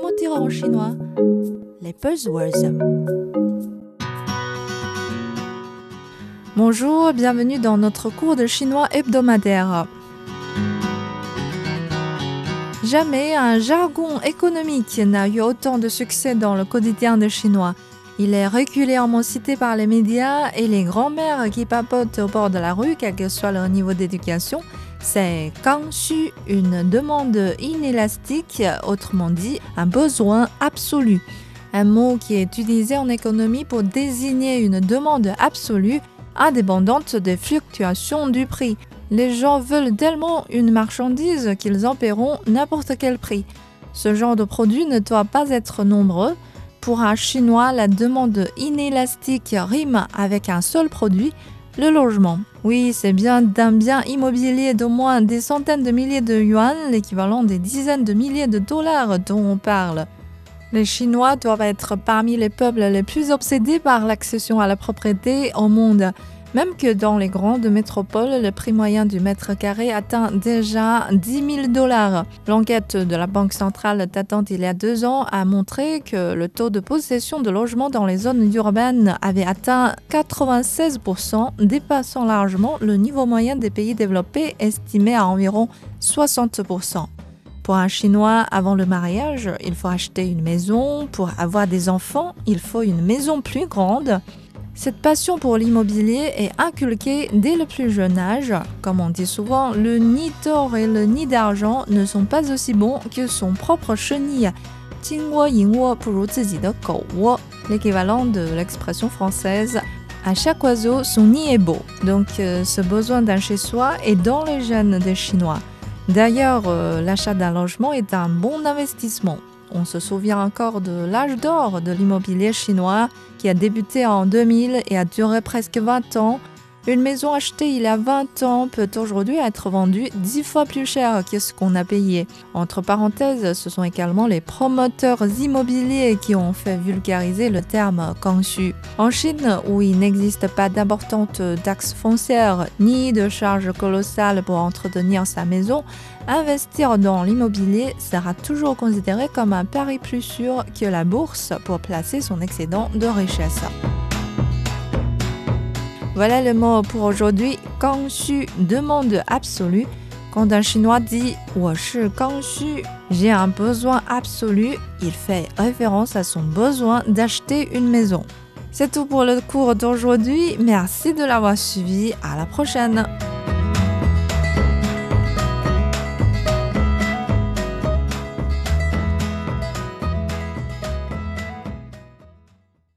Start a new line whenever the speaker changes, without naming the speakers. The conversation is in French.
Comment dire en chinois Les buzzwords. Bonjour, bienvenue dans notre cours de chinois hebdomadaire. Jamais un jargon économique n'a eu autant de succès dans le quotidien de chinois. Il est régulièrement cité par les médias et les grands-mères qui papotent au bord de la rue, quel que soit leur niveau d'éducation. C'est Kangshu, une demande inélastique, autrement dit, un besoin absolu. Un mot qui est utilisé en économie pour désigner une demande absolue indépendante des fluctuations du prix. Les gens veulent tellement une marchandise qu'ils en paieront n'importe quel prix. Ce genre de produit ne doit pas être nombreux. Pour un Chinois, la demande inélastique rime avec un seul produit, le logement. Oui, c'est bien d'un bien immobilier d'au moins des centaines de milliers de yuan, l'équivalent des dizaines de milliers de dollars dont on parle. Les Chinois doivent être parmi les peuples les plus obsédés par l'accession à la propriété au monde. Même que dans les grandes métropoles, le prix moyen du mètre carré atteint déjà 10 000 dollars. L'enquête de la Banque centrale datant d'il y a deux ans a montré que le taux de possession de logements dans les zones urbaines avait atteint 96%, dépassant largement le niveau moyen des pays développés estimé à environ 60%. Pour un Chinois, avant le mariage, il faut acheter une maison. Pour avoir des enfants, il faut une maison plus grande. Cette passion pour l'immobilier est inculquée dès le plus jeune âge. Comme on dit souvent, le nid d'or et le nid d'argent ne sont pas aussi bons que son propre chenille. L'équivalent de l'expression française à chaque oiseau, son nid est beau. Donc, euh, ce besoin d'un chez-soi est dans les gènes des Chinois. D'ailleurs, euh, l'achat d'un logement est un bon investissement. On se souvient encore de l'âge d'or de l'immobilier chinois qui a débuté en 2000 et a duré presque 20 ans. Une maison achetée il y a 20 ans peut aujourd'hui être vendue 10 fois plus cher que ce qu'on a payé. Entre parenthèses, ce sont également les promoteurs immobiliers qui ont fait vulgariser le terme Kangshu. En Chine, où il n'existe pas d'importantes taxes foncières ni de charges colossales pour entretenir sa maison, investir dans l'immobilier sera toujours considéré comme un pari plus sûr que la bourse pour placer son excédent de richesse. Voilà le mot pour aujourd'hui. Gangshu, demande absolue. Quand un Chinois dit j'ai un besoin absolu, il fait référence à son besoin d'acheter une maison. C'est tout pour le cours d'aujourd'hui. Merci de l'avoir suivi. À la prochaine.